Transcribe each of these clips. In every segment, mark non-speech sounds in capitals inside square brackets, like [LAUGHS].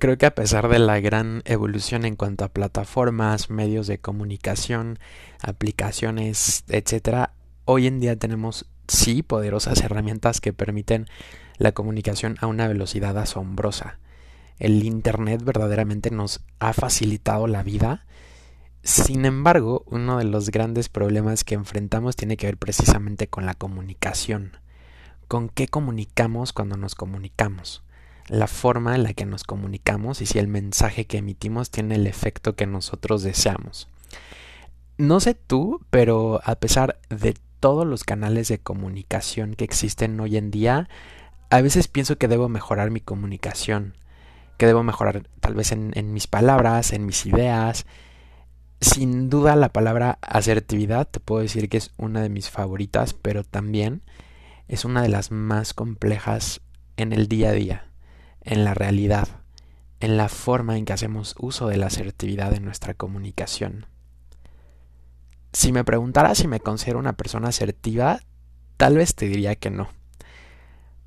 Creo que a pesar de la gran evolución en cuanto a plataformas, medios de comunicación, aplicaciones, etcétera, hoy en día tenemos sí poderosas herramientas que permiten la comunicación a una velocidad asombrosa. El Internet verdaderamente nos ha facilitado la vida. Sin embargo, uno de los grandes problemas que enfrentamos tiene que ver precisamente con la comunicación. ¿Con qué comunicamos cuando nos comunicamos? La forma en la que nos comunicamos y si el mensaje que emitimos tiene el efecto que nosotros deseamos. No sé tú, pero a pesar de todos los canales de comunicación que existen hoy en día, a veces pienso que debo mejorar mi comunicación, que debo mejorar tal vez en, mis palabras, en mis ideas. Sin duda la palabra asertividad te puedo decir que es una de mis favoritas, pero también es una de las más complejas en el día a día en la realidad, en la forma en que hacemos uso de la asertividad en nuestra comunicación. Si me preguntara si me considero una persona asertiva, tal vez te diría que no.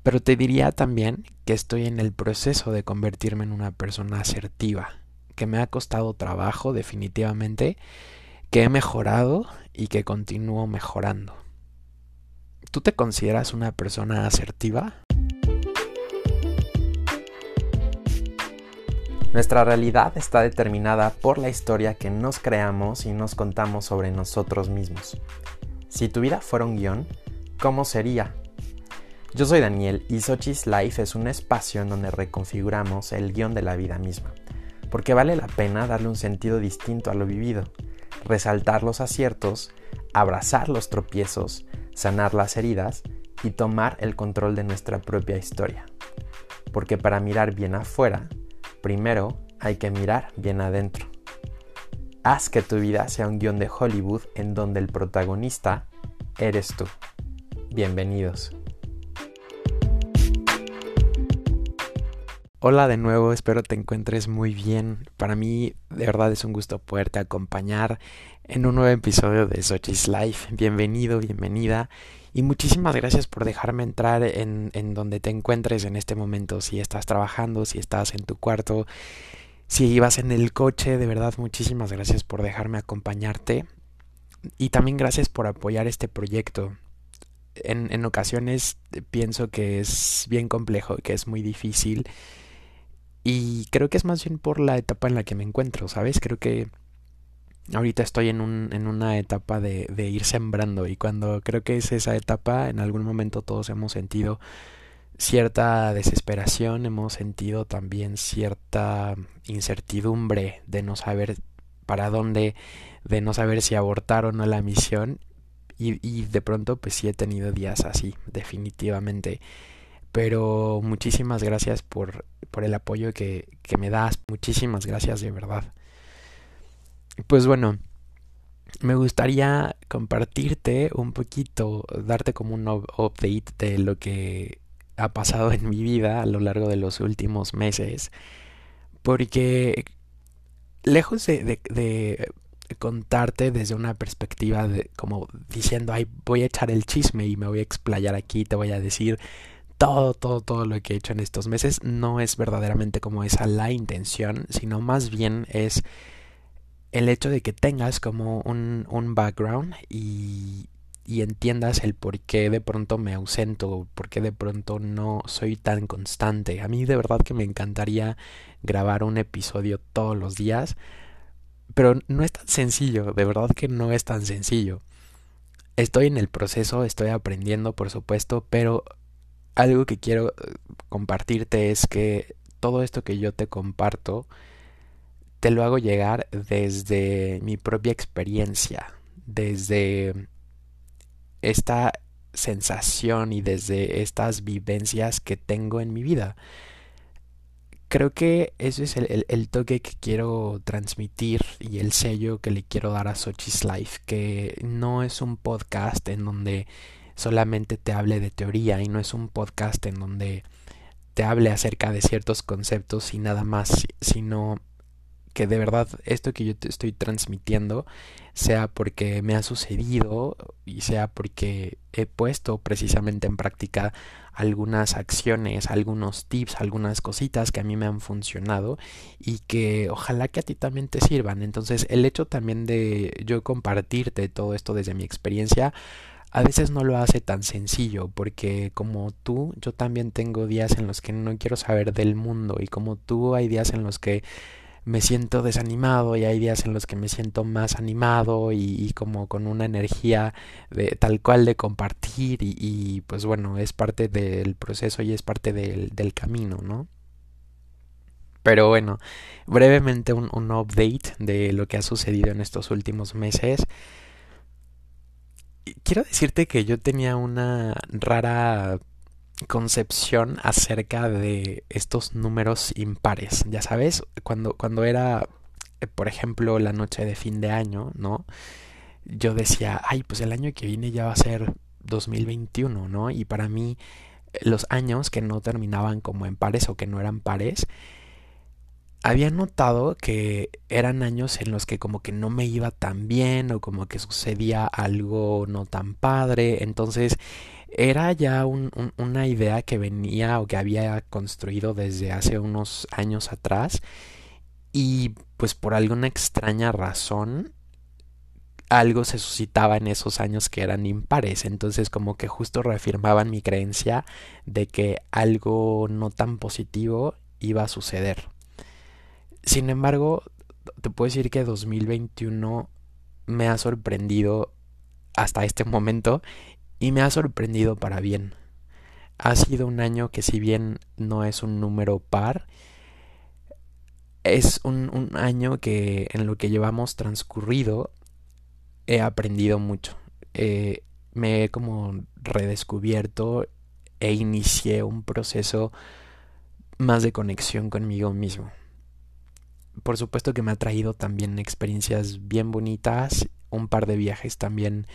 Pero te diría también que estoy en el proceso de convertirme en una persona asertiva, que me ha costado trabajo definitivamente, que he mejorado y que continúo mejorando. ¿Tú te consideras una persona asertiva? Nuestra realidad está determinada por la historia que nos creamos y nos contamos sobre nosotros mismos. Si tu vida fuera un guion, ¿cómo sería? Yo soy Daniel y Sochi's Life es un espacio en donde reconfiguramos el guion de la vida misma, porque vale la pena darle un sentido distinto a lo vivido, resaltar los aciertos, abrazar los tropiezos, sanar las heridas y tomar el control de nuestra propia historia. Porque para mirar bien afuera, Primero hay que mirar bien adentro. Haz que tu vida sea un guion de Hollywood en donde el protagonista eres tú. Bienvenidos. Hola de nuevo, espero te encuentres muy bien. Para mí de verdad es un gusto poderte acompañar en un nuevo episodio de Sochi's Life. Bienvenido, bienvenida. Y muchísimas gracias por dejarme entrar en, en donde te encuentres en este momento. Si estás trabajando, si estás en tu cuarto, si ibas en el coche, de verdad muchísimas gracias por dejarme acompañarte. Y también gracias por apoyar este proyecto. En, en ocasiones pienso que es bien complejo, que es muy difícil. Y creo que es más bien por la etapa en la que me encuentro, ¿sabes? Creo que ahorita estoy en, un, en una etapa de, de, ir sembrando y cuando creo que es esa etapa, en algún momento todos hemos sentido cierta desesperación, hemos sentido también cierta incertidumbre de no saber para dónde, de no saber si abortar o no la misión y, y de pronto pues sí he tenido días así, definitivamente. Pero muchísimas gracias por, por el apoyo que, que me das, muchísimas gracias de verdad. Pues bueno, me gustaría compartirte un poquito, darte como un update de lo que ha pasado en mi vida a lo largo de los últimos meses. Porque lejos de, contarte desde una perspectiva de como diciendo, ay, voy a echar el chisme y me voy a explayar aquí, te voy a decir todo, todo, todo lo que he hecho en estos meses, no es verdaderamente como esa la intención, sino más bien es el hecho de que tengas como un, un background y, y, entiendas el por qué de pronto me ausento, por qué de pronto no soy tan constante. A mí de verdad que me encantaría grabar un episodio todos los días, pero no es tan sencillo, de verdad que no es tan sencillo. Estoy en el proceso, estoy aprendiendo, por supuesto, pero algo que quiero eh, compartirte es que todo esto que yo te comparto, te lo hago llegar desde mi propia experiencia, desde esta sensación y desde estas vivencias que tengo en mi vida. Creo que eso es el, el, el, toque que quiero transmitir y el sello que le quiero dar a Sochi's Life, que no es un podcast en donde solamente te hable de teoría y no es un podcast en donde te hable acerca de ciertos conceptos y nada más, sino que de verdad esto que yo te estoy transmitiendo sea porque me ha sucedido y sea porque he puesto precisamente en práctica algunas acciones, algunos tips, algunas cositas que a mí me han funcionado y que ojalá que a ti también te sirvan. Entonces el hecho también de yo compartirte todo esto desde mi experiencia a veces no lo hace tan sencillo porque como tú yo también tengo días en los que no quiero saber del mundo y como tú hay días en los que me siento desanimado y hay días en los que me siento más animado y, como con una energía de tal cual de compartir y, pues bueno, es parte del proceso y es parte del, del camino, ¿no? Pero bueno, brevemente un, un update de lo que ha sucedido en estos últimos meses quiero decirte que yo tenía una rara concepción acerca de estos números impares. Ya sabes, cuando, cuando era, eh, por ejemplo, la noche de fin de año, ¿no? Yo decía, ay, pues el año que viene ya va a ser 2021, ¿no? Y para mí, los años que no terminaban como en pares o que no eran pares, había notado que eran años en los que como que no me iba tan bien o como que sucedía algo no tan padre. Entonces era ya una idea que venía o que había construido desde hace unos años atrás y pues por alguna extraña razón algo se suscitaba en esos años que eran impares, entonces como que justo reafirmaban mi creencia de que algo no tan positivo iba a suceder. Sin embargo, te puedo decir que 2021 me ha sorprendido hasta este momento y me ha sorprendido para bien. Ha sido un año que si bien no es un número par, es un, año que en lo que llevamos transcurrido he aprendido mucho. Eh, me he como redescubierto e inicié un proceso más de conexión conmigo mismo por supuesto que me ha traído también experiencias bien bonitas, un par de viajes también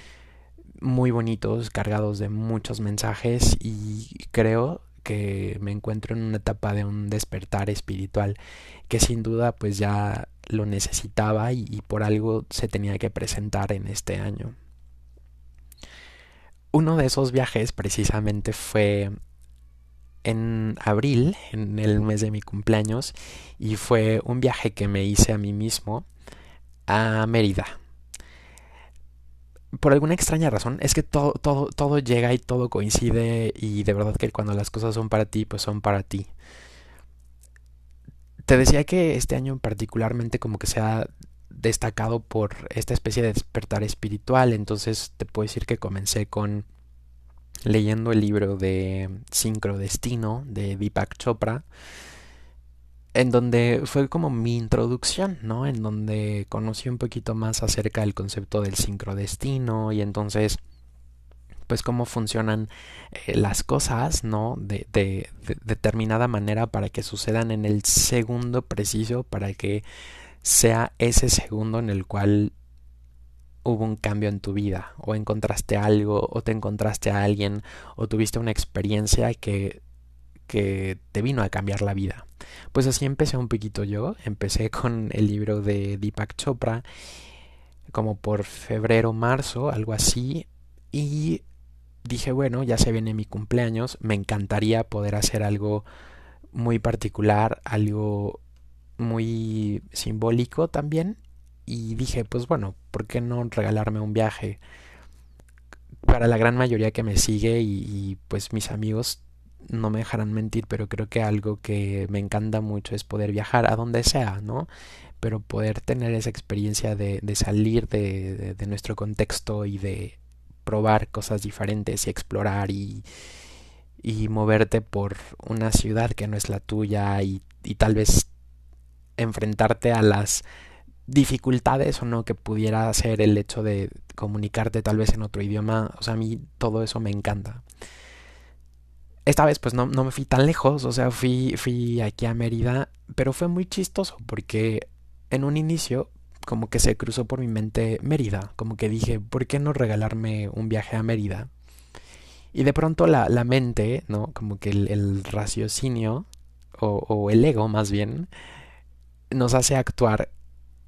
muy bonitos, cargados de muchos mensajes y creo que me encuentro en una etapa de un despertar espiritual que sin duda pues ya lo necesitaba y, y por algo se tenía que presentar en este año. Uno de esos viajes precisamente fue en abril, en el mes de mi cumpleaños, y fue un viaje que me hice a mí mismo a Mérida. Por alguna extraña razón, es que todo, todo, todo llega y todo coincide y de verdad que cuando las cosas son para ti, pues son para ti. Te decía que este año particularmente como que se ha destacado por esta especie de despertar espiritual, entonces te puedo decir que comencé con leyendo el libro de Sincrodestino de Deepak Chopra, en donde fue como mi introducción, ¿no? En donde conocí un poquito más acerca del concepto del sincrodestino y entonces pues cómo funcionan eh, las cosas, ¿no? De, de, de, determinada manera para que sucedan en el segundo preciso, para que sea ese segundo en el cual hubo un cambio en tu vida, o encontraste algo, o te encontraste a alguien, o tuviste una experiencia que, que te vino a cambiar la vida. Pues así empecé un poquito yo, empecé con el libro de Deepak Chopra, como por febrero, marzo, algo así, y dije, bueno, ya se viene mi cumpleaños, me encantaría poder hacer algo muy particular, algo muy simbólico también, y dije, pues bueno, ¿por qué no regalarme un viaje? Para la gran mayoría que me sigue y, pues mis amigos no me dejarán mentir, pero creo que algo que me encanta mucho es poder viajar a donde sea, ¿no? Pero poder tener esa experiencia de, de salir de, de, nuestro contexto y de probar cosas diferentes y explorar y, y moverte por una ciudad que no es la tuya y, y tal vez enfrentarte a las dificultades o no que pudiera ser el hecho de comunicarte tal vez en otro idioma. O sea, a mí todo eso me encanta. Esta vez pues no, no me fui tan lejos, o sea, fui, fui aquí a Mérida, pero fue muy chistoso porque en un inicio como que se cruzó por mi mente Mérida, como que dije, ¿por qué no regalarme un viaje a Mérida? Y de pronto la, la mente, ¿no? Como que el, raciocinio, o el ego más bien, nos hace actuar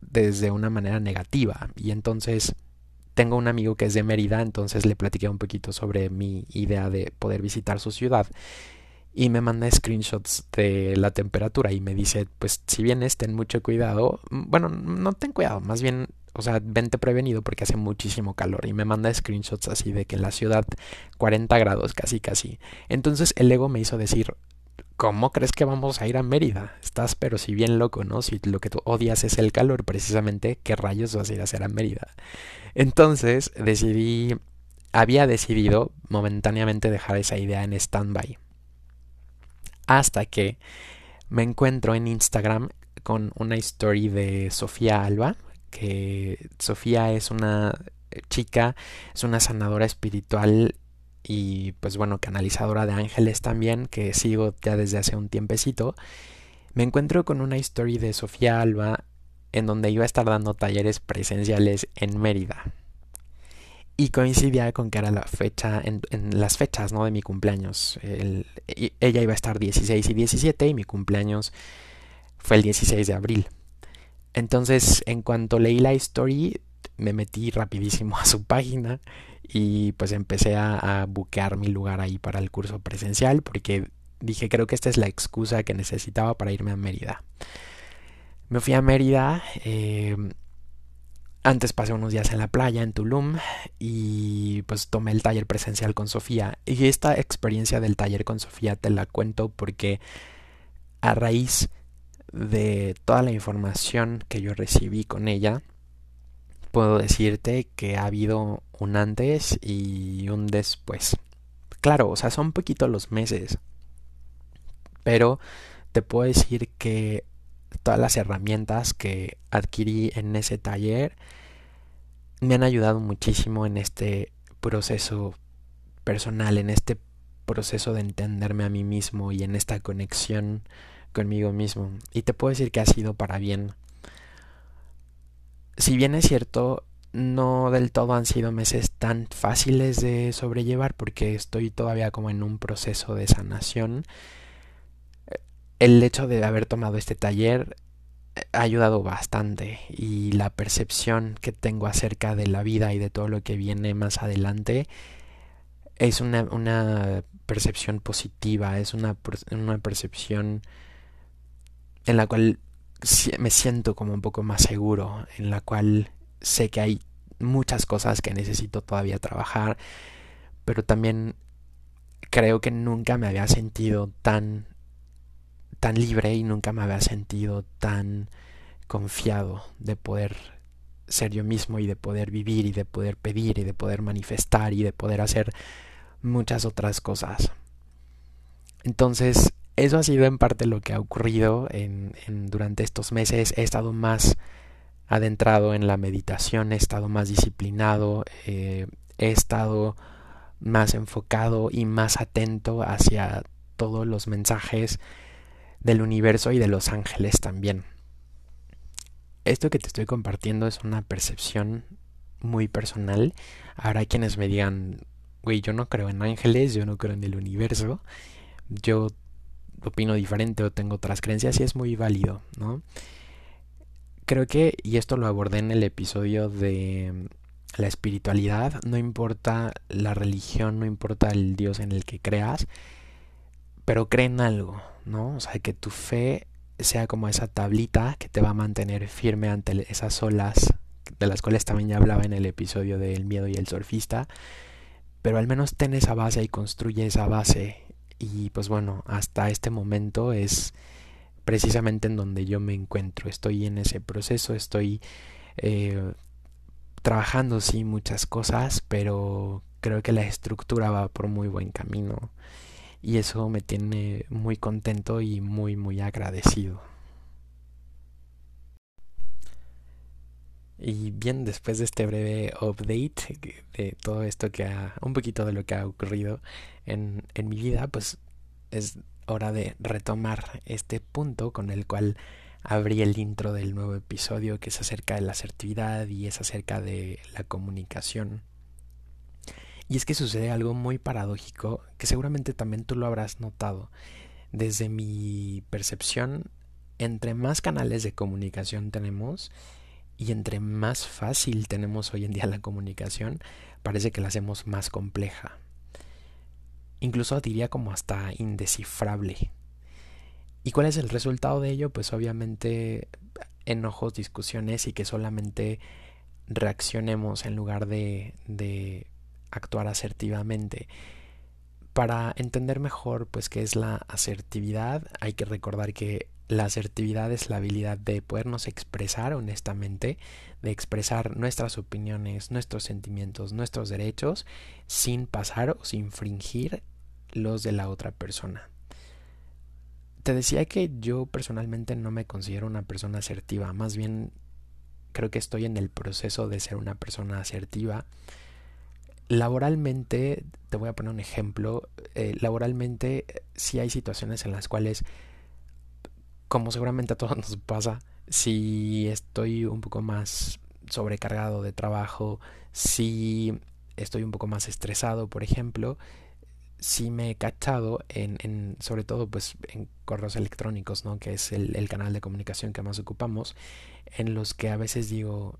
desde una manera negativa. Y entonces tengo un amigo que es de Mérida, entonces le platiqué un poquito sobre mi idea de poder visitar su ciudad. Y me manda screenshots de la temperatura y me dice, pues si vienes, ten mucho cuidado. Bueno, no ten cuidado, más bien, o sea, vente prevenido porque hace muchísimo calor. Y me manda screenshots así de que en la ciudad 40 grados, casi, casi. Entonces el ego me hizo decir, ¿cómo crees que vamos a ir a Mérida? Estás pero si bien loco, ¿no? Si lo que tú odias es el calor, precisamente, ¿qué rayos vas a ir a hacer a Mérida? Entonces decidí, había decidido momentáneamente dejar esa idea en stand-by. Hasta que me encuentro en Instagram con una story de Sofía Alba, que Sofía es una chica, es una sanadora espiritual y pues bueno, canalizadora de ángeles también, que sigo ya desde hace un tiempecito, me encuentro con una historia de Sofía Alba en donde iba a estar dando talleres presenciales en Mérida. Y coincidía con que era la fecha, en, las fechas ¿no? de mi cumpleaños. ella iba a estar 16 y 17 y mi cumpleaños fue el 16 de abril. Entonces, en cuanto leí la story, me metí rapidísimo a su página y pues empecé a, buquear mi lugar ahí para el curso presencial porque dije creo que esta es la excusa que necesitaba para irme a Mérida. Me fui a Mérida, eh, antes pasé unos días en la playa, en Tulum, y pues tomé el taller presencial con Sofía. Y esta experiencia del taller con Sofía te la cuento porque a raíz de toda la información que yo recibí con ella, puedo decirte que ha habido un antes y un después. Claro, o sea, son poquitos los meses. Pero te puedo decir que todas las herramientas que adquirí en ese taller me han ayudado muchísimo en este proceso personal, en este proceso de entenderme a mí mismo y en esta conexión conmigo mismo. Y te puedo decir que ha sido para bien si bien es cierto, no del todo han sido meses tan fáciles de sobrellevar porque estoy todavía como en un proceso de sanación. El hecho de haber tomado este taller ha ayudado bastante y la percepción que tengo acerca de la vida y de todo lo que viene más adelante es una, una percepción positiva, es una, una percepción en la cual me siento como un poco más seguro, en la cual sé que hay muchas cosas que necesito todavía trabajar, pero también creo que nunca me había sentido tan tan libre y nunca me había sentido tan confiado de poder ser yo mismo y de poder vivir y de poder pedir y de poder manifestar y de poder hacer muchas otras cosas. Entonces, eso ha sido en parte lo que ha ocurrido en, durante estos meses. He estado más adentrado en la meditación, he estado más disciplinado, eh, he estado más enfocado y más atento hacia todos los mensajes del universo y de los ángeles también. Esto que te estoy compartiendo es una percepción muy personal. Habrá quienes me digan, güey, yo no creo en ángeles, yo no creo en el universo. Yo opino diferente o tengo otras creencias y es muy válido, ¿no? Creo que, y esto lo abordé en el episodio de la espiritualidad, no importa la religión, no importa el Dios en el que creas, pero cree en algo, ¿no? O sea, que tu fe sea como esa tablita que te va a mantener firme ante esas olas de las cuales también ya hablaba en el episodio del miedo y el surfista, pero al menos ten esa base y construye esa base y pues bueno, hasta este momento es precisamente en donde yo me encuentro. Estoy en ese proceso, estoy eh, trabajando sí muchas cosas, pero creo que la estructura va por muy buen camino. Y eso me tiene muy contento y muy muy agradecido. Y bien, después de este breve update de todo esto que ha, un poquito de lo que ha ocurrido en, en mi vida, pues es hora de retomar este punto con el cual abrí el intro del nuevo episodio que es acerca de la asertividad y es acerca de la comunicación. Y es que sucede algo muy paradójico que seguramente también tú lo habrás notado. Desde mi percepción entre más canales de comunicación tenemos y entre más fácil tenemos hoy en día la comunicación, parece que la hacemos más compleja. Incluso diría como hasta indescifrable. ¿Y cuál es el resultado de ello? Pues obviamente enojos, discusiones y que solamente reaccionemos en lugar de, actuar asertivamente. Para entender mejor pues qué es la asertividad, hay que recordar que la asertividad es la habilidad de podernos expresar honestamente, de expresar nuestras opiniones, nuestros sentimientos, nuestros derechos, sin pasar o sin infringir los de la otra persona. Te decía que yo personalmente no me considero una persona asertiva, más bien creo que estoy en el proceso de ser una persona asertiva. Laboralmente, te voy a poner un ejemplo, eh, laboralmente sí hay situaciones en las cuales, como seguramente a todos nos pasa, si estoy un poco más sobrecargado de trabajo, si estoy un poco más estresado, por ejemplo, sí me he cachado en, sobre todo pues en correos electrónicos, ¿no? Que es el, canal de comunicación que más ocupamos, en los que a veces digo,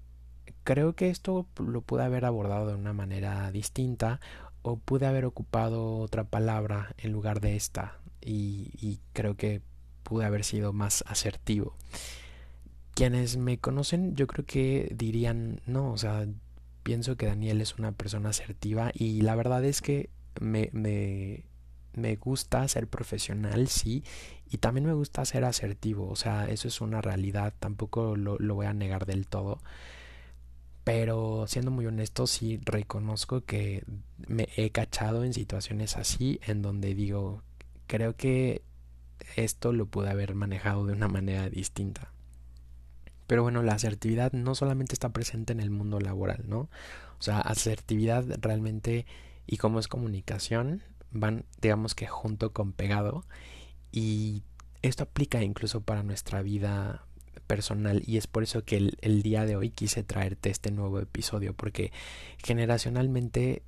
creo que esto lo pude haber abordado de una manera distinta o pude haber ocupado otra palabra en lugar de esta y creo que pude haber sido más asertivo. Quienes me conocen yo creo que dirían, no, o sea, pienso que Daniel es una persona asertiva y la verdad es que me, me, me gusta ser profesional, sí, y también me gusta ser asertivo, o sea, eso es una realidad, tampoco lo, lo voy a negar del todo. Pero siendo muy honesto, sí reconozco que me he cachado en situaciones así, en donde digo, creo que esto lo pude haber manejado de una manera distinta. Pero bueno, la asertividad no solamente está presente en el mundo laboral, ¿no? O sea, asertividad realmente y como es comunicación, van, digamos que junto con pegado. Y esto aplica incluso para nuestra vida personal y es por eso que el, el, día de hoy quise traerte este nuevo episodio porque generacionalmente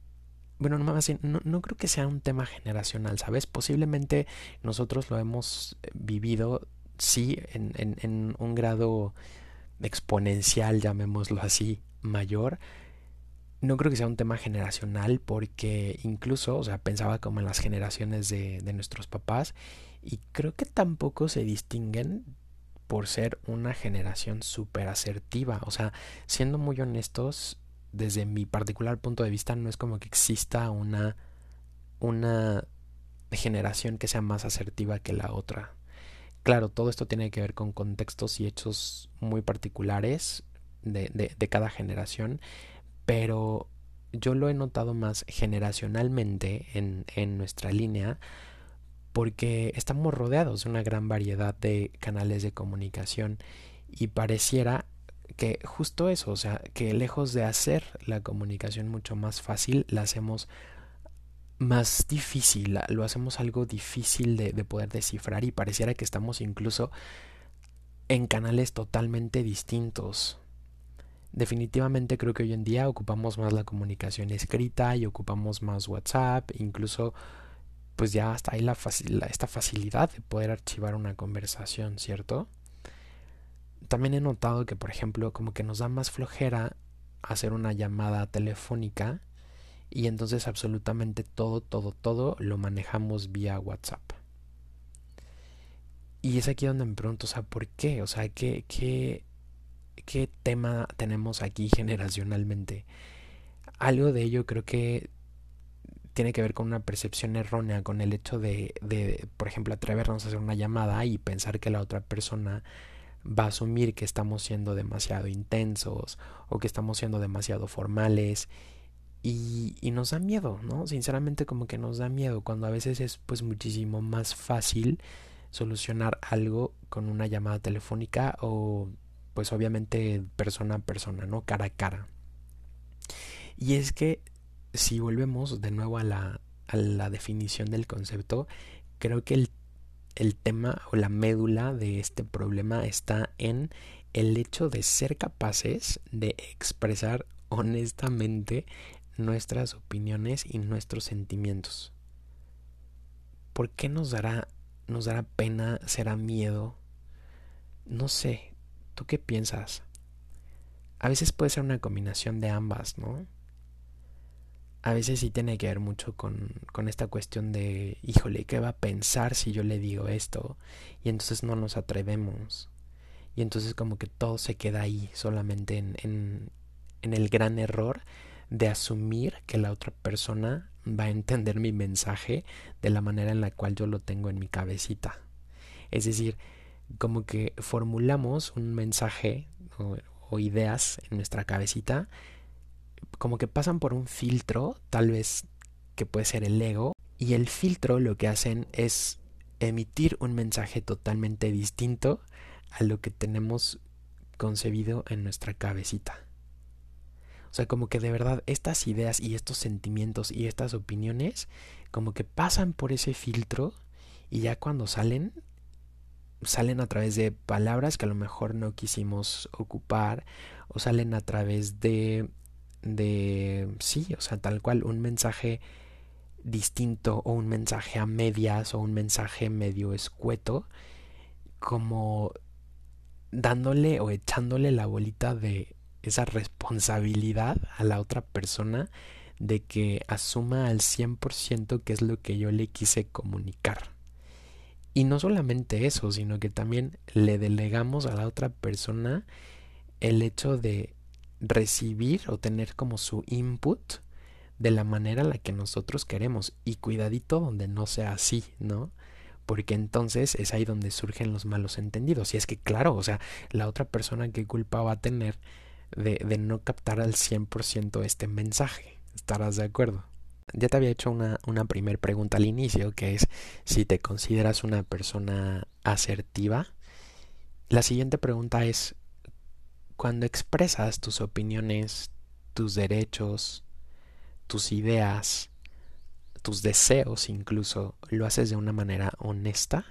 bueno no, más no, no creo que sea un tema generacional sabes posiblemente nosotros lo hemos vivido sí en un grado exponencial llamémoslo así mayor no creo que sea un tema generacional porque incluso, o sea, pensaba como en las generaciones de, de, nuestros papás y creo que tampoco se distinguen por ser una generación súper asertiva. O sea, siendo muy honestos, desde mi particular punto de vista, no es como que exista una, una generación que sea más asertiva que la otra. Claro, todo esto tiene que ver con contextos y hechos muy particulares de, de, cada generación pero yo lo he notado más generacionalmente en, en nuestra línea porque estamos rodeados de una gran variedad de canales de comunicación y pareciera que justo eso, o sea, que lejos de hacer la comunicación mucho más fácil, la hacemos más difícil, lo hacemos algo difícil de, de poder descifrar y pareciera que estamos incluso en canales totalmente distintos definitivamente creo que hoy en día ocupamos más la comunicación escrita y ocupamos más WhatsApp, incluso pues ya hasta ahí la, esta facilidad de poder archivar una conversación, ¿cierto? También he notado que, por ejemplo, como que nos da más flojera hacer una llamada telefónica y entonces absolutamente todo, todo, todo lo manejamos vía WhatsApp. Y es aquí donde me pregunto, o sea, ¿por qué? O sea, ¿qué, qué, qué tema tenemos aquí [LAUGHS] generacionalmente. Algo de ello creo que tiene que ver con una percepción errónea, con el hecho de, de, por ejemplo, atrevernos a hacer una llamada y pensar que la otra persona va a asumir que estamos siendo demasiado intensos o que estamos siendo demasiado formales y, nos da miedo, ¿no? Sinceramente como que nos da miedo cuando a veces es pues muchísimo más fácil solucionar algo con una llamada telefónica o pues obviamente persona a persona, ¿no? Cara a cara. Y es que si volvemos de nuevo a la, a la definición del concepto, creo que el, el tema o la médula de este problema está en el hecho de ser capaces de expresar honestamente nuestras opiniones y nuestros sentimientos. ¿Por qué nos dará, nos dará pena, será miedo no sé, ¿tú qué piensas? A veces puede ser una combinación de ambas, ¿no? A veces sí tiene que ver mucho con, con esta cuestión de, híjole, ¿qué va a pensar si yo le digo esto? Y entonces no nos atrevemos. Y entonces como que todo se queda ahí, solamente en, en, el gran error de asumir que la otra persona va a entender mi mensaje de la manera en la cual yo lo tengo en mi cabecita. Es decir, como que formulamos un mensaje o ideas en nuestra cabecita, como que pasan por un filtro, tal vez que puede ser el ego, y el filtro lo que hacen es emitir un mensaje totalmente distinto a lo que tenemos concebido en nuestra cabecita. O sea, como que de verdad estas ideas y estos sentimientos y estas opiniones como que pasan por ese filtro y ya cuando salen salen a través de palabras que a lo mejor no quisimos ocupar o salen a través de de sí, o sea, tal cual un mensaje distinto o un mensaje a medias o un mensaje medio escueto como dándole o echándole la bolita de esa responsabilidad a la otra persona de que asuma al 100% qué es lo que yo le quise comunicar. Y no solamente eso, sino que también le delegamos a la otra persona el hecho de recibir o tener como su input de la manera en la que nosotros queremos. Y cuidadito donde no sea así, ¿no? Porque entonces es ahí donde surgen los malos entendidos. Y es que, claro, o sea, la otra persona que culpa va a tener de, no captar al 100% este mensaje. ¿Estarás de acuerdo? Ya te había hecho una primera pregunta al inicio, que es si te consideras una persona asertiva. La siguiente pregunta es, cuando expresas tus opiniones, tus derechos, tus ideas, tus deseos incluso, ¿lo haces de una manera honesta?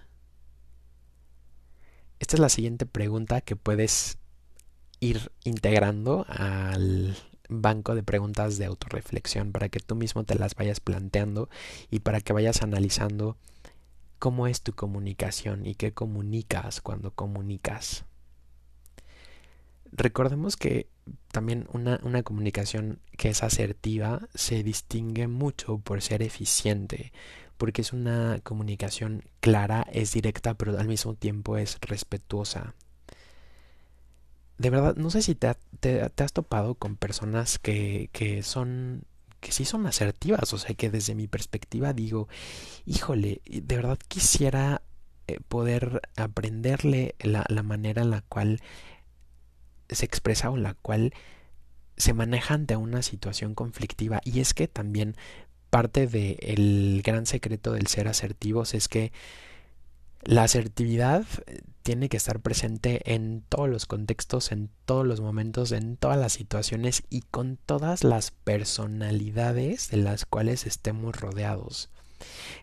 Esta es la siguiente pregunta que puedes ir integrando al banco de preguntas de autorreflexión para que tú mismo te las vayas planteando y para que vayas analizando cómo es tu comunicación y qué comunicas cuando comunicas. Recordemos que también una, una, comunicación que es asertiva se distingue mucho por ser eficiente, porque es una comunicación clara, es directa, pero al mismo tiempo es respetuosa. De verdad, no sé si te, te, has topado con personas que, que son que sí son asertivas, o sea que desde mi perspectiva digo, híjole, de verdad quisiera eh, poder aprenderle la, la manera en la cual se expresa o la cual se maneja ante una situación conflictiva. Y es que también parte del gran secreto del ser asertivos es que la asertividad eh, tiene que estar presente en todos los contextos, en todos los momentos, en todas las situaciones y con todas las personalidades de las cuales estemos rodeados.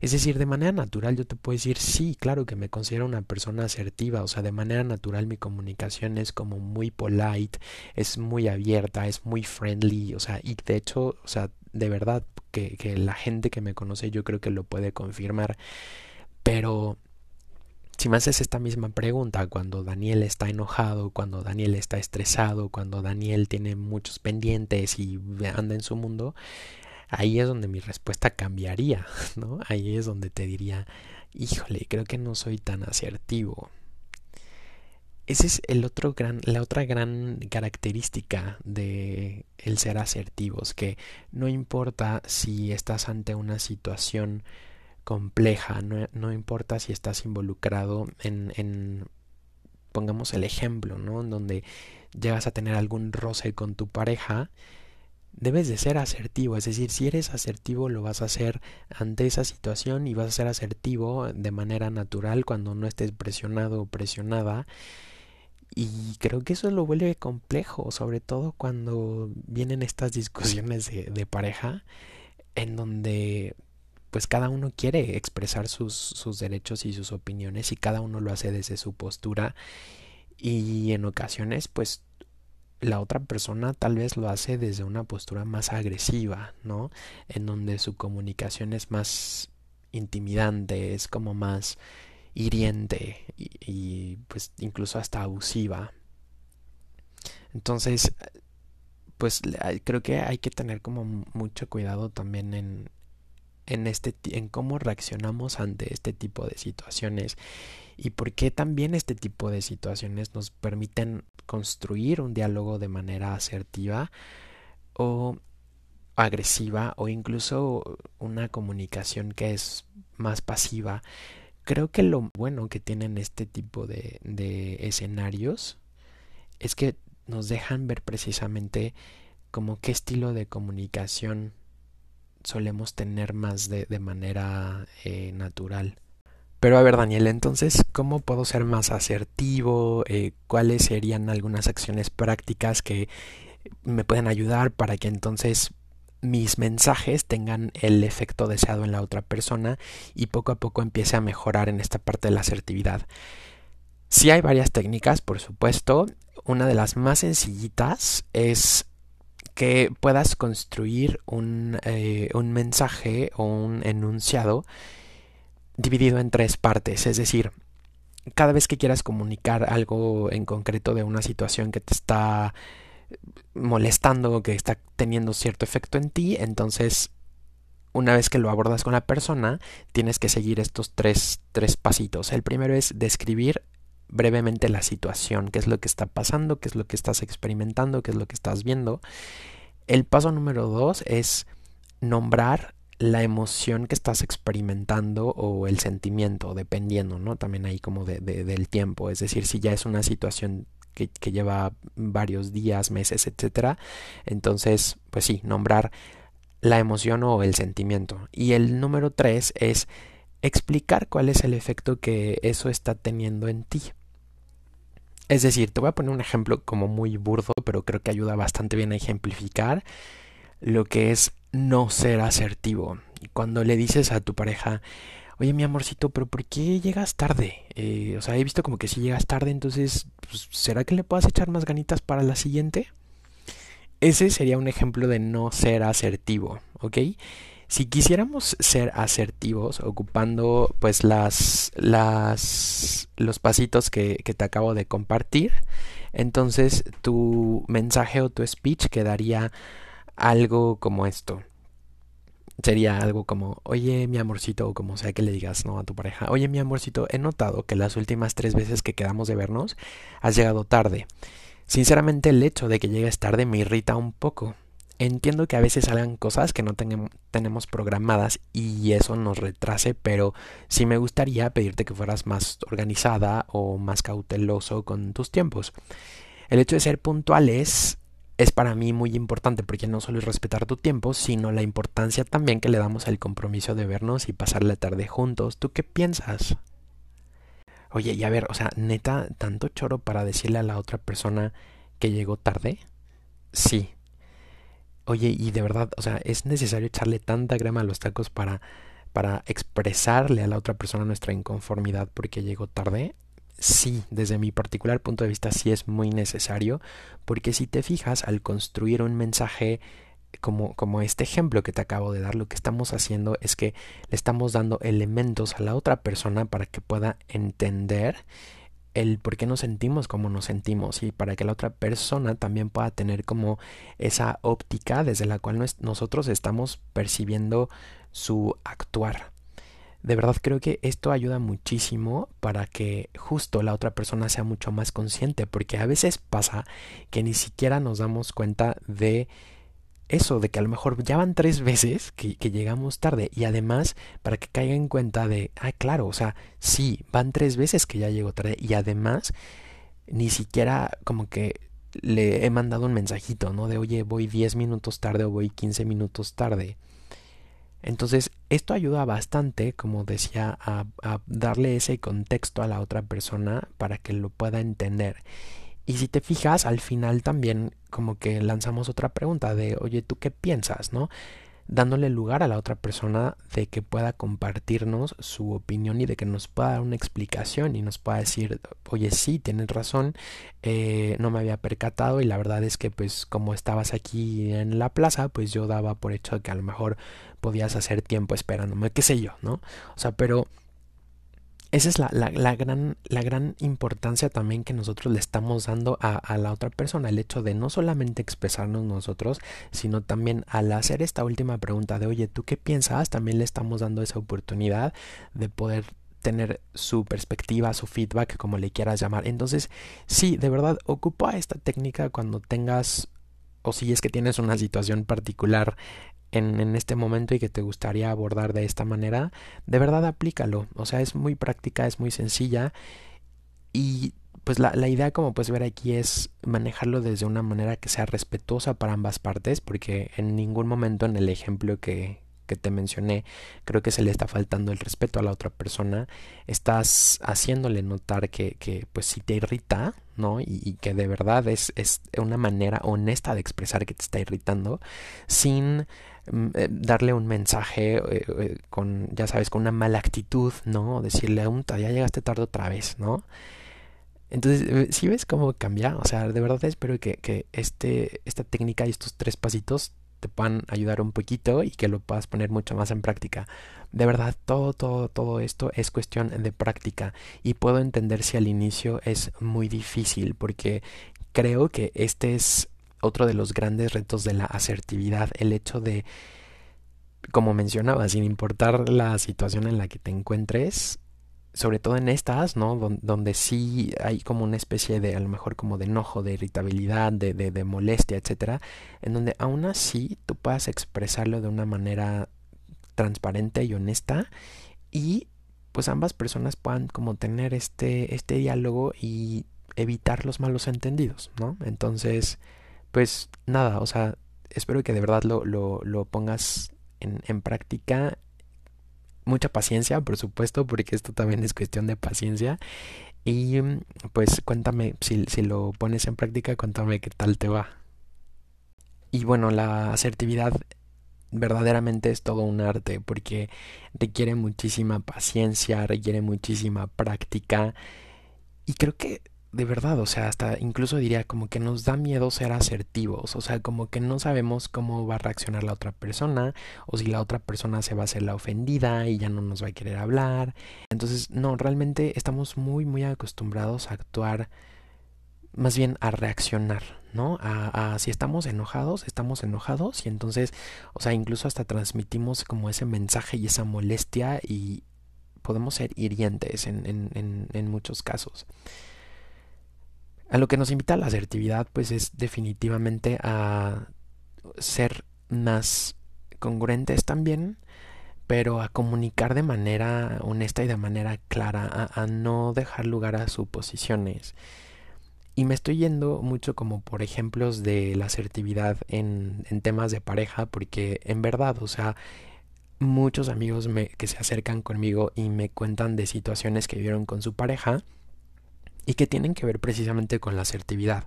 Es decir, de manera natural yo te puedo decir, sí, claro que me considero una persona asertiva, o sea, de manera natural mi comunicación es como muy polite, es muy abierta, es muy friendly, o sea, y de hecho, o sea, de verdad que, que la gente que me conoce yo creo que lo puede confirmar, pero si me haces esta misma pregunta cuando Daniel está enojado, cuando Daniel está estresado, cuando Daniel tiene muchos pendientes y anda en su mundo, ahí es donde mi respuesta cambiaría, [LAUGHS] ¿no? Ahí es donde te diría, híjole, creo que no soy tan asertivo. Esa es la otra gran característica de el ser asertivos, que no importa si estás ante una situación compleja, no, no importa si estás involucrado en, en, pongamos el ejemplo, ¿no? En donde llegas a tener algún roce con tu pareja, debes de ser asertivo, es decir, si eres asertivo lo vas a hacer ante esa situación y vas a ser asertivo de manera natural cuando no estés presionado o presionada. Y creo que eso lo vuelve complejo, sobre todo cuando vienen estas discusiones de, pareja en donde pues cada uno quiere expresar sus, sus derechos y sus opiniones y cada uno lo hace desde su postura y en ocasiones pues la otra persona tal vez lo hace desde una postura más agresiva, ¿no? En donde su comunicación es más intimidante, es como más hiriente y, pues incluso hasta abusiva. Entonces, pues creo que hay que tener como mucho cuidado también en, en, este, en cómo reaccionamos ante este tipo de situaciones y por qué también este tipo de situaciones nos permiten construir un diálogo de manera asertiva o agresiva o incluso una comunicación que es más pasiva. Creo que lo bueno que tienen este tipo de, de escenarios es que nos dejan ver precisamente como qué estilo de comunicación solemos tener más de, de manera eh, natural. Pero a ver, Daniel, entonces, ¿cómo puedo ser más asertivo? Eh, ¿Cuáles serían algunas acciones prácticas que me pueden ayudar para que entonces mis mensajes tengan el efecto deseado en la otra persona y poco a poco empiece a mejorar en esta parte de la asertividad? Sí hay varias técnicas, por supuesto. Una de las más sencillitas es que puedas construir un, eh, un mensaje o un enunciado dividido en tres partes. Es decir, cada vez que quieras comunicar algo en concreto de una situación que te está molestando o que está teniendo cierto efecto en ti, entonces una vez que lo abordas con la persona, tienes que seguir estos tres, tres pasitos. El primero es describir brevemente la situación, qué es lo que está pasando, qué es lo que estás experimentando, qué es lo que estás viendo. El paso número dos es nombrar la emoción que estás experimentando o el sentimiento, dependiendo, ¿no? También ahí como de, del tiempo, es decir, si ya es una situación que, que lleva varios días, meses, etcétera, entonces, pues sí, nombrar la emoción o el sentimiento. Y el número tres es explicar cuál es el efecto que eso está teniendo en ti. Es decir, te voy a poner un ejemplo como muy burdo, pero creo que ayuda bastante bien a ejemplificar lo que es no ser asertivo. Cuando le dices a tu pareja, oye mi amorcito, pero ¿por qué llegas tarde? Eh, o sea, he visto como que si llegas tarde, entonces, pues, ¿será que le puedas echar más ganitas para la siguiente? Ese sería un ejemplo de no ser asertivo, ¿ok? Si quisiéramos ser asertivos, ocupando pues las, las los pasitos que, te acabo de compartir, entonces tu mensaje o tu speech quedaría algo como esto. Sería algo como, oye mi amorcito, o como sea que le digas, ¿no? A tu pareja, oye mi amorcito, he notado que las últimas tres veces que quedamos de vernos has llegado tarde. Sinceramente el hecho de que llegues tarde me irrita un poco. Entiendo que a veces salgan cosas que no tenemos programadas y eso nos retrase, pero sí me gustaría pedirte que fueras más organizada o más cauteloso con tus tiempos. El hecho de ser puntuales es para mí muy importante porque no solo es respetar tu tiempo, sino la importancia también que le damos al compromiso de vernos y pasar la tarde juntos. ¿Tú qué piensas? Oye, y a ver, o sea, neta, tanto choro para decirle a la otra persona que llegó tarde? Sí, Oye, y de verdad, o sea, ¿es necesario echarle tanta crema a los tacos para, para expresarle a la otra persona nuestra inconformidad porque llegó tarde? Sí, desde mi particular punto de vista sí es muy necesario, porque si te fijas, al construir un mensaje como, como este ejemplo que te acabo de dar, lo que estamos haciendo es que le estamos dando elementos a la otra persona para que pueda entender el por qué nos sentimos como nos sentimos y para que la otra persona también pueda tener como esa óptica desde la cual nosotros estamos percibiendo su actuar. De verdad creo que esto ayuda muchísimo para que justo la otra persona sea mucho más consciente porque a veces pasa que ni siquiera nos damos cuenta de eso de que a lo mejor ya van tres veces que, llegamos tarde y además para que caiga en cuenta de, ah, claro, o sea, sí, van tres veces que ya llego tarde y además ni siquiera como que le he mandado un mensajito, ¿no? De, oye, voy 10 minutos tarde o voy 15 minutos tarde. Entonces, esto ayuda bastante, como decía, a, a darle ese contexto a la otra persona para que lo pueda entender. Y si te fijas, al final también como que lanzamos otra pregunta de, oye, ¿tú qué piensas? ¿No? Dándole lugar a la otra persona de que pueda compartirnos su opinión y de que nos pueda dar una explicación y nos pueda decir, oye, sí, tienes razón, eh, no me había percatado y la verdad es que pues como estabas aquí en la plaza, pues yo daba por hecho que a lo mejor podías hacer tiempo esperándome, qué sé yo, ¿no? O sea, pero esa es la, la, gran, la gran importancia también que nosotros le estamos dando a, a, la otra persona, el hecho de no solamente expresarnos nosotros, sino también al hacer esta última pregunta de, oye, ¿tú qué piensas? También le estamos dando esa oportunidad de poder tener su perspectiva, su feedback, como le quieras llamar. Entonces, sí, de verdad, ocupa esta técnica cuando tengas o si es que tienes una situación particular en, en, este momento y que te gustaría abordar de esta manera, de verdad aplícalo. O sea, es muy práctica, es muy sencilla y pues la, la idea como puedes ver aquí es manejarlo desde una manera que sea respetuosa para ambas partes porque en ningún momento en el ejemplo que, que te mencioné, creo que se le está faltando el respeto a la otra persona, estás haciéndole notar que, pues si te irrita, ¿no? Y, que de verdad es, es, una manera honesta de expresar que te está irritando, sin mm, eh, darle un mensaje eh, eh, con, ya sabes, con una mala actitud, ¿no? Decirle, ya llegaste tarde otra vez, ¿no? Entonces, si ves cómo cambia, o sea, de verdad espero que, que este, esta técnica y estos tres pasitos te puedan ayudar un poquito y que lo puedas poner mucho más en práctica. De verdad, todo, todo, todo esto es cuestión de práctica y puedo entender si al inicio es muy difícil porque creo que este es otro de los grandes retos de la asertividad, el hecho de, como mencionaba, sin importar la situación en la que te encuentres, sobre todo en estas, ¿no? donde sí hay como una especie de, a lo mejor como de enojo, de irritabilidad, de, de, de molestia, etcétera, en donde aún así tú puedas expresarlo de una manera transparente y honesta y pues ambas personas puedan como tener este, este diálogo y evitar los malos entendidos, ¿no? Entonces, pues nada, o sea, espero que de verdad lo, lo, lo pongas en, en práctica mucha paciencia, por supuesto, porque esto también es cuestión de paciencia. Y pues cuéntame, si, si lo pones en práctica, cuéntame qué tal te va. Y bueno, la asertividad verdaderamente es todo un arte porque requiere muchísima paciencia, requiere muchísima práctica y creo que de verdad, o sea, hasta incluso diría como que nos da miedo ser asertivos, o sea, como que no sabemos cómo va a reaccionar la otra persona, o si la otra persona se va a hacer la ofendida y ya no nos va a querer hablar. Entonces, no, realmente estamos muy, muy acostumbrados a actuar, más bien a reaccionar, ¿no? A, a si estamos enojados, estamos enojados y entonces, o sea, incluso hasta transmitimos como ese mensaje y esa molestia y podemos ser hirientes en, en, en, en muchos casos. A lo que nos invita la asertividad, pues es definitivamente a ser más congruentes también, pero a comunicar de manera honesta y de manera clara, a, no dejar lugar a suposiciones. Y me estoy yendo mucho como por ejemplos de la asertividad en, en temas de pareja, porque en verdad, o sea, muchos amigos que se acercan conmigo y me cuentan de situaciones que vivieron con su pareja, y que tienen que ver precisamente con la asertividad,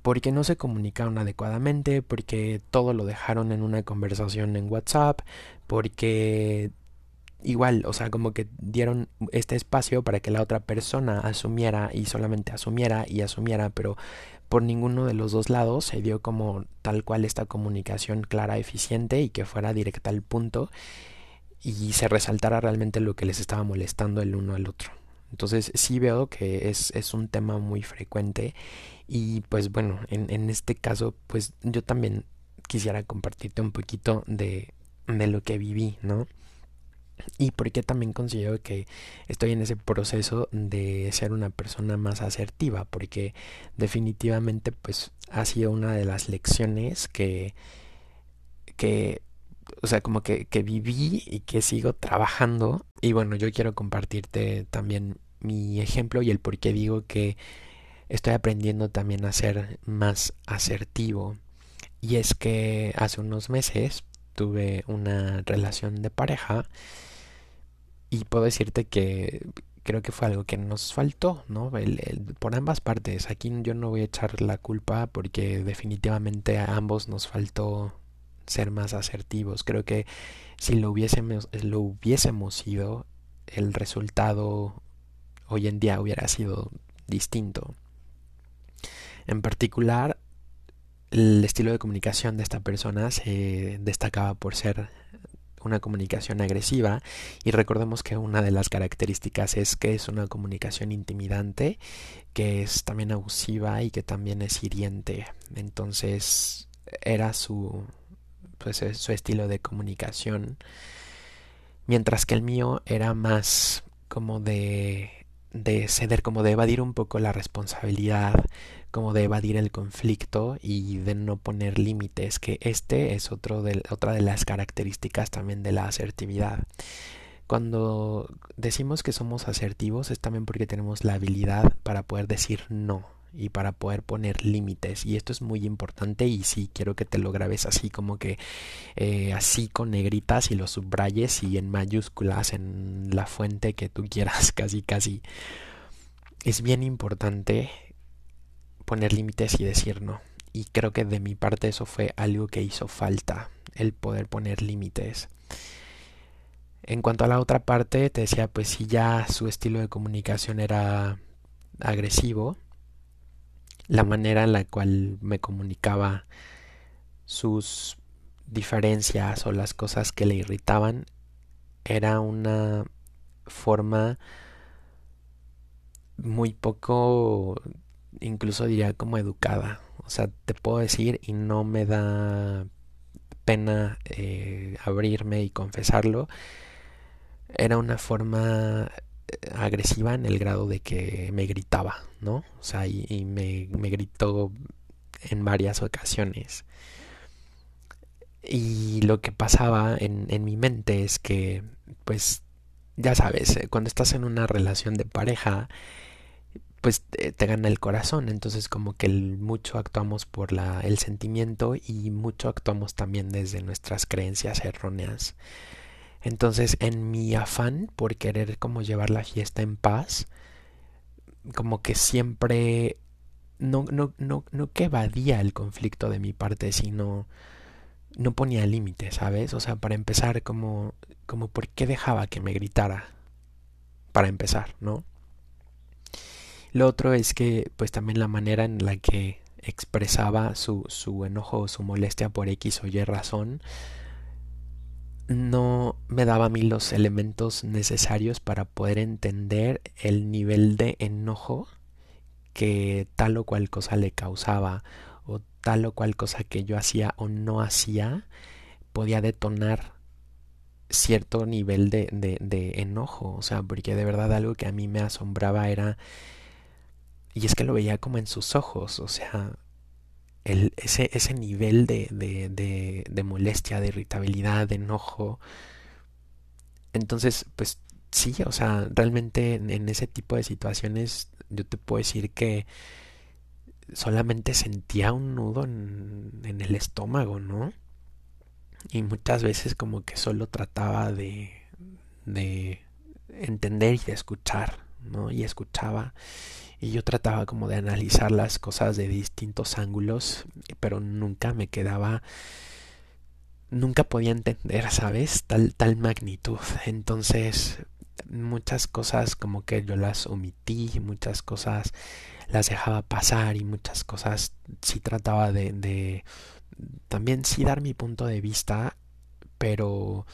porque no se comunicaron adecuadamente, porque todo lo dejaron en una conversación en WhatsApp, porque igual, o sea, como que dieron este espacio para que la otra persona asumiera y solamente asumiera y asumiera, pero por ninguno de los dos lados se dio como tal cual esta comunicación clara, eficiente y que fuera directa al punto y se resaltara realmente lo que les estaba molestando el uno al otro. Entonces sí veo que es, es un tema muy frecuente y pues bueno, en, en este caso pues yo también quisiera compartirte un poquito de, de lo que viví, ¿no? Y porque también considero que estoy en ese proceso de ser una persona más asertiva, porque definitivamente pues ha sido una de las lecciones que, que o sea, como que, que viví y que sigo trabajando. Y bueno, yo quiero compartirte también mi ejemplo y el por qué digo que estoy aprendiendo también a ser más asertivo. Y es que hace unos meses tuve una relación de pareja y puedo decirte que creo que fue algo que nos faltó, ¿no? El, el, por ambas partes. Aquí yo no voy a echar la culpa porque definitivamente a ambos nos faltó ser más asertivos. Creo que si lo hubiésemos, lo hubiésemos sido, el resultado hoy en día hubiera sido distinto. En particular, el estilo de comunicación de esta persona se destacaba por ser una comunicación agresiva y recordemos que una de las características es que es una comunicación intimidante, que es también abusiva y que también es hiriente. Entonces era su pues su estilo de comunicación mientras que el mío era más como de de ceder, como de evadir un poco la responsabilidad, como de evadir el conflicto y de no poner límites, que este es otro de, otra de las características también de la asertividad. Cuando decimos que somos asertivos es también porque tenemos la habilidad para poder decir no y para poder poner límites y esto es muy importante y sí quiero que te lo grabes así como que eh, así con negritas y lo subrayes y en mayúsculas en la fuente que tú quieras [LAUGHS] casi casi. Es bien importante poner límites y decir no y creo que de mi parte eso fue algo que hizo falta el poder poner límites. En cuanto a la otra parte te decía pues si ya su estilo de comunicación era agresivo la manera en la cual me comunicaba sus diferencias o las cosas que le irritaban era una forma muy poco, incluso diría como educada. O sea, te puedo decir y no me da pena eh, abrirme y confesarlo. Era una forma agresiva en el grado de que me gritaba, ¿no? O sea, y, me, gritó en varias ocasiones. Y lo que pasaba en, mi mente es que, pues, ya sabes, eh, cuando estás en una relación de pareja, pues te, gana el corazón, entonces como que mucho actuamos por el sentimiento y mucho actuamos también desde nuestras creencias erróneas. Entonces, en mi afán por querer como llevar la fiesta en paz, como que siempre no, no, no, no que evadía el conflicto de mi parte, sino no ponía límites, ¿sabes? O sea, para empezar, como, como por qué dejaba que me gritara. Para empezar, ¿no? Lo otro es que, pues también la manera en la que expresaba su, su enojo o su molestia por X o Y razón, no me daba a mí los elementos necesarios para poder entender el nivel de enojo que tal o cual cosa le causaba o tal o cual cosa que yo hacía o no hacía podía detonar cierto nivel de, de, de enojo, o sea, porque de verdad algo que a mí me asombraba era, y es que lo veía como en sus ojos, o sea, ese, ese nivel de, de, de, molestia, de irritabilidad, de enojo. Entonces, pues sí, o sea, realmente en, ese tipo de situaciones yo te puedo decir que solamente sentía un nudo en, en, el estómago, ¿no? Y muchas veces como que solo trataba de, de entender y de escuchar, ¿no? Y escuchaba y yo trataba como de analizar las cosas de distintos ángulos, pero nunca me quedaba nunca podía entender, ¿sabes? Tal tal magnitud. Entonces, muchas cosas como que yo las omití, muchas cosas las dejaba pasar y muchas cosas sí trataba de, de también sí dar mi punto de vista, pero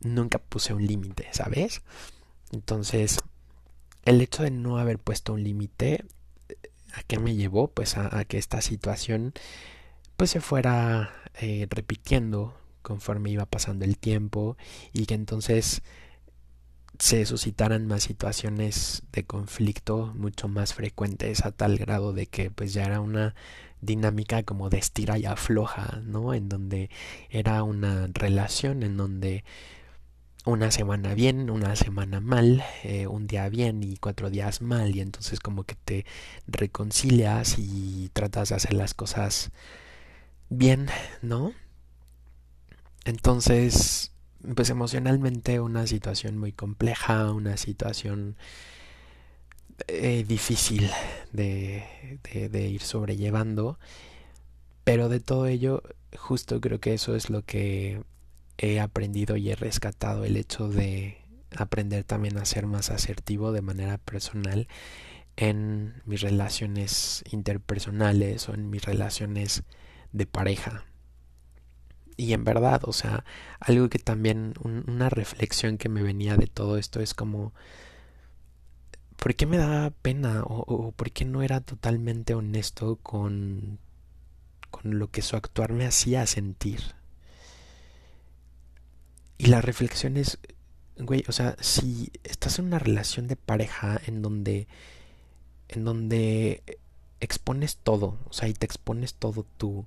nunca puse un límite, ¿sabes? Entonces, el hecho de no haber puesto un límite, ¿a qué me llevó? Pues a, que esta situación pues se fuera eh, repitiendo conforme iba pasando el tiempo y que entonces se suscitaran más situaciones de conflicto mucho más frecuentes a tal grado de que pues ya era una dinámica como de estira y afloja, ¿no? En donde era una relación en donde una semana bien, una semana mal, eh, un día bien y cuatro días mal y entonces como que te reconcilias y tratas de hacer las cosas bien, ¿no? Entonces, pues emocionalmente una situación muy compleja, una situación eh, difícil de, de, de ir sobrellevando, pero de todo ello, justo creo que eso es lo que he aprendido y he rescatado el hecho de aprender también a ser más asertivo de manera personal en mis relaciones interpersonales o en mis relaciones de pareja. y en verdad, o sea, algo que también, una reflexión que me venía de todo esto es como, ¿por qué me da pena o, o por qué no era totalmente honesto con, con lo que su actuar me hacía sentir? Y la reflexión es, güey, o sea, si estás en una relación de pareja en donde, en donde expones todo, o sea, y te expones todo tú,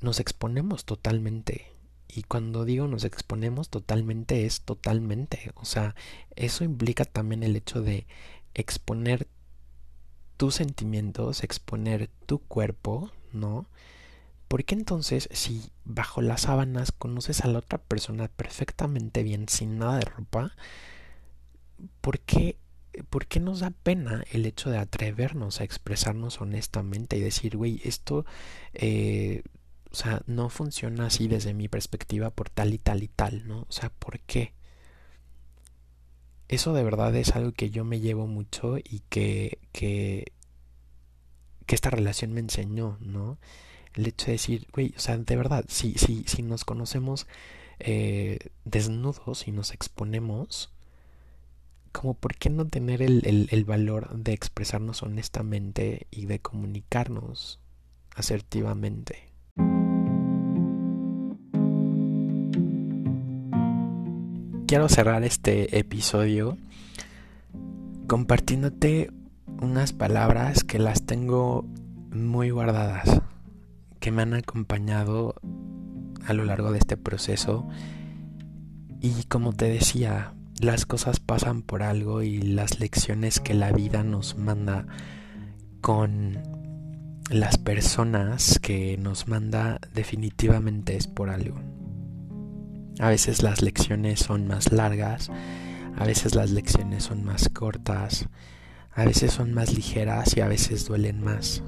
nos exponemos totalmente. Y cuando digo nos exponemos totalmente es totalmente. O sea, eso implica también el hecho de exponer tus sentimientos, exponer tu cuerpo, ¿no? Porque entonces si bajo las sábanas conoces a la otra persona perfectamente bien, sin nada de ropa, ¿por qué, ¿por qué nos da pena el hecho de atrevernos a expresarnos honestamente y decir, güey, esto eh, o sea, no funciona así desde mi perspectiva por tal y tal y tal, ¿no? O sea, ¿por qué? Eso de verdad es algo que yo me llevo mucho y que, que, que esta relación me enseñó, ¿no? El hecho de decir, güey, o sea, de verdad, si, si, si nos conocemos eh, desnudos y nos exponemos, como por qué no tener el, el, el valor de expresarnos honestamente y de comunicarnos asertivamente. quiero cerrar este episodio compartiéndote unas palabras que las tengo muy guardadas, que me han acompañado a lo largo de este proceso. Y como te decía, las cosas pasan por algo y las lecciones que la vida nos manda con las personas que nos manda definitivamente es por algo. A veces las lecciones son más largas, a veces las lecciones son más cortas, a veces son más ligeras y a veces duelen más.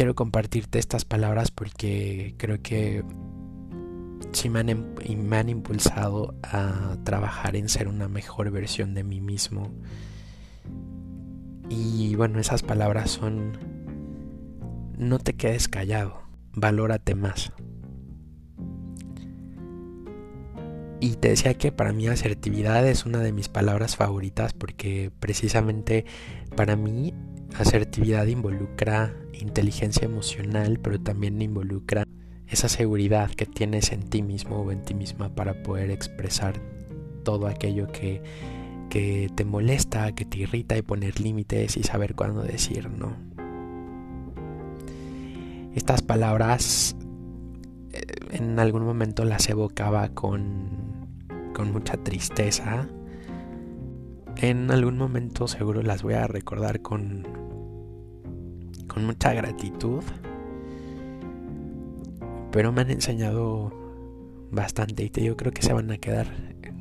Quiero compartirte estas palabras porque creo que sí me han, em, me han impulsado a trabajar en ser una mejor versión de mí mismo. Y bueno, esas palabras son, no te quedes callado, valórate más. Y te decía que para mí asertividad es una de mis palabras favoritas porque precisamente para mí asertividad involucra inteligencia emocional, pero también involucra esa seguridad que tienes en ti mismo o en ti misma para poder expresar todo aquello que, que te molesta, que te irrita y poner límites y saber cuándo decir no. Estas palabras eh, en algún momento las evocaba con con mucha tristeza. En algún momento seguro las voy a recordar con con mucha gratitud. Pero me han enseñado bastante y yo creo que se van a quedar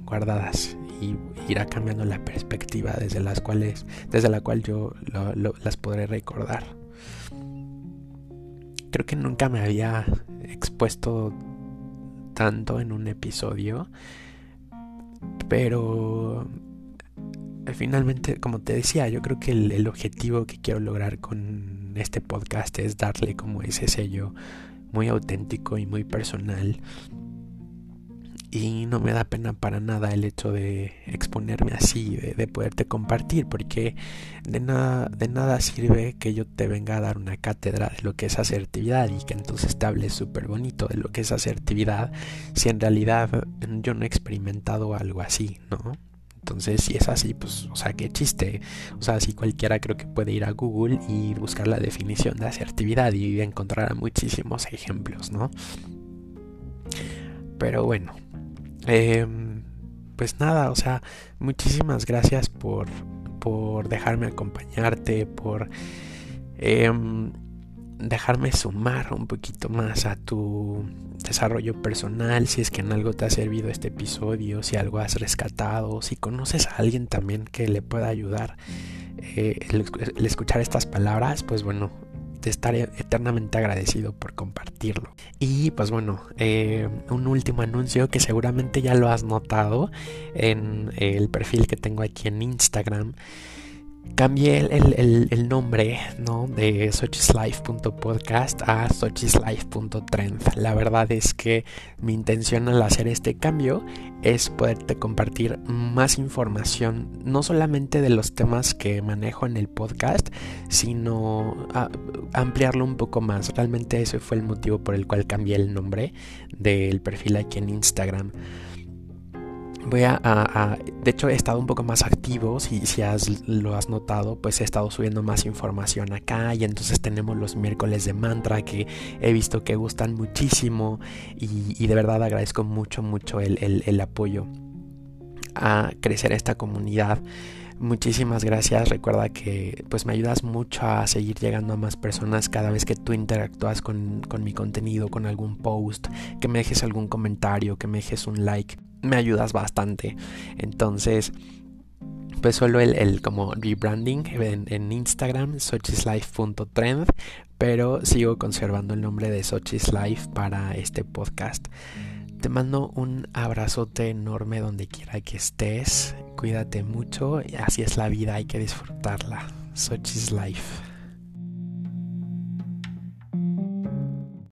guardadas y irá cambiando la perspectiva desde las cuales desde la cual yo las podré recordar. Creo que nunca me había expuesto tanto en un episodio pero finalmente, como te decía, yo creo que el, objetivo que quiero lograr con este podcast es darle como ese sello muy auténtico y muy personal. Y no me da pena para nada el hecho de exponerme así, de, de, poderte compartir, porque de nada, de nada sirve que yo te venga a dar una cátedra de lo que es asertividad y que entonces te hables súper bonito de lo que es asertividad, si en realidad yo no he experimentado algo así, ¿no? Entonces, si es así, pues, o sea, qué chiste. O sea, si cualquiera creo que puede ir a Google y buscar la definición de asertividad y encontrar muchísimos ejemplos, ¿no? Pero bueno, em, pues nada, o sea, muchísimas gracias por, por dejarme acompañarte, por em, dejarme sumar un poquito más a tu desarrollo personal, si es que en algo te ha servido este episodio, si algo has rescatado, si conoces a alguien también que le pueda ayudar eh, escuchar estas palabras, pues bueno, te estaré eternamente agradecido por compartirlo. Y pues bueno, eh, un último anuncio que seguramente ya lo has notado en el perfil que tengo aquí en Instagram cambié el, nombre ¿no? de sochislife.podcast a sochislife.trend. La verdad es que mi intención al hacer este cambio es poderte compartir más información, no solamente de los temas que manejo en el podcast, sino ampliarlo un poco más. Realmente ese fue el motivo por el cual cambié el nombre del perfil aquí en Instagram voy a, de hecho he estado un poco más activo si, si has, lo has notado pues he estado subiendo más información acá y entonces tenemos los miércoles de mantra que he visto que gustan muchísimo y, de verdad agradezco mucho mucho el, el apoyo a crecer esta comunidad muchísimas gracias. Recuerda que pues me ayudas mucho a seguir llegando a más personas cada vez que tú interactúas con, con, mi contenido, con algún post, que me dejes algún comentario, que me dejes un like me ayudas bastante. Entonces, pues solo el, el como rebranding en, en Instagram, sochislife.trend, pero sigo conservando el nombre de Sochislife para este podcast. Te mando un abrazote enorme donde quiera que estés. Cuídate mucho. Así es la vida, hay que disfrutarla. Sochis Life.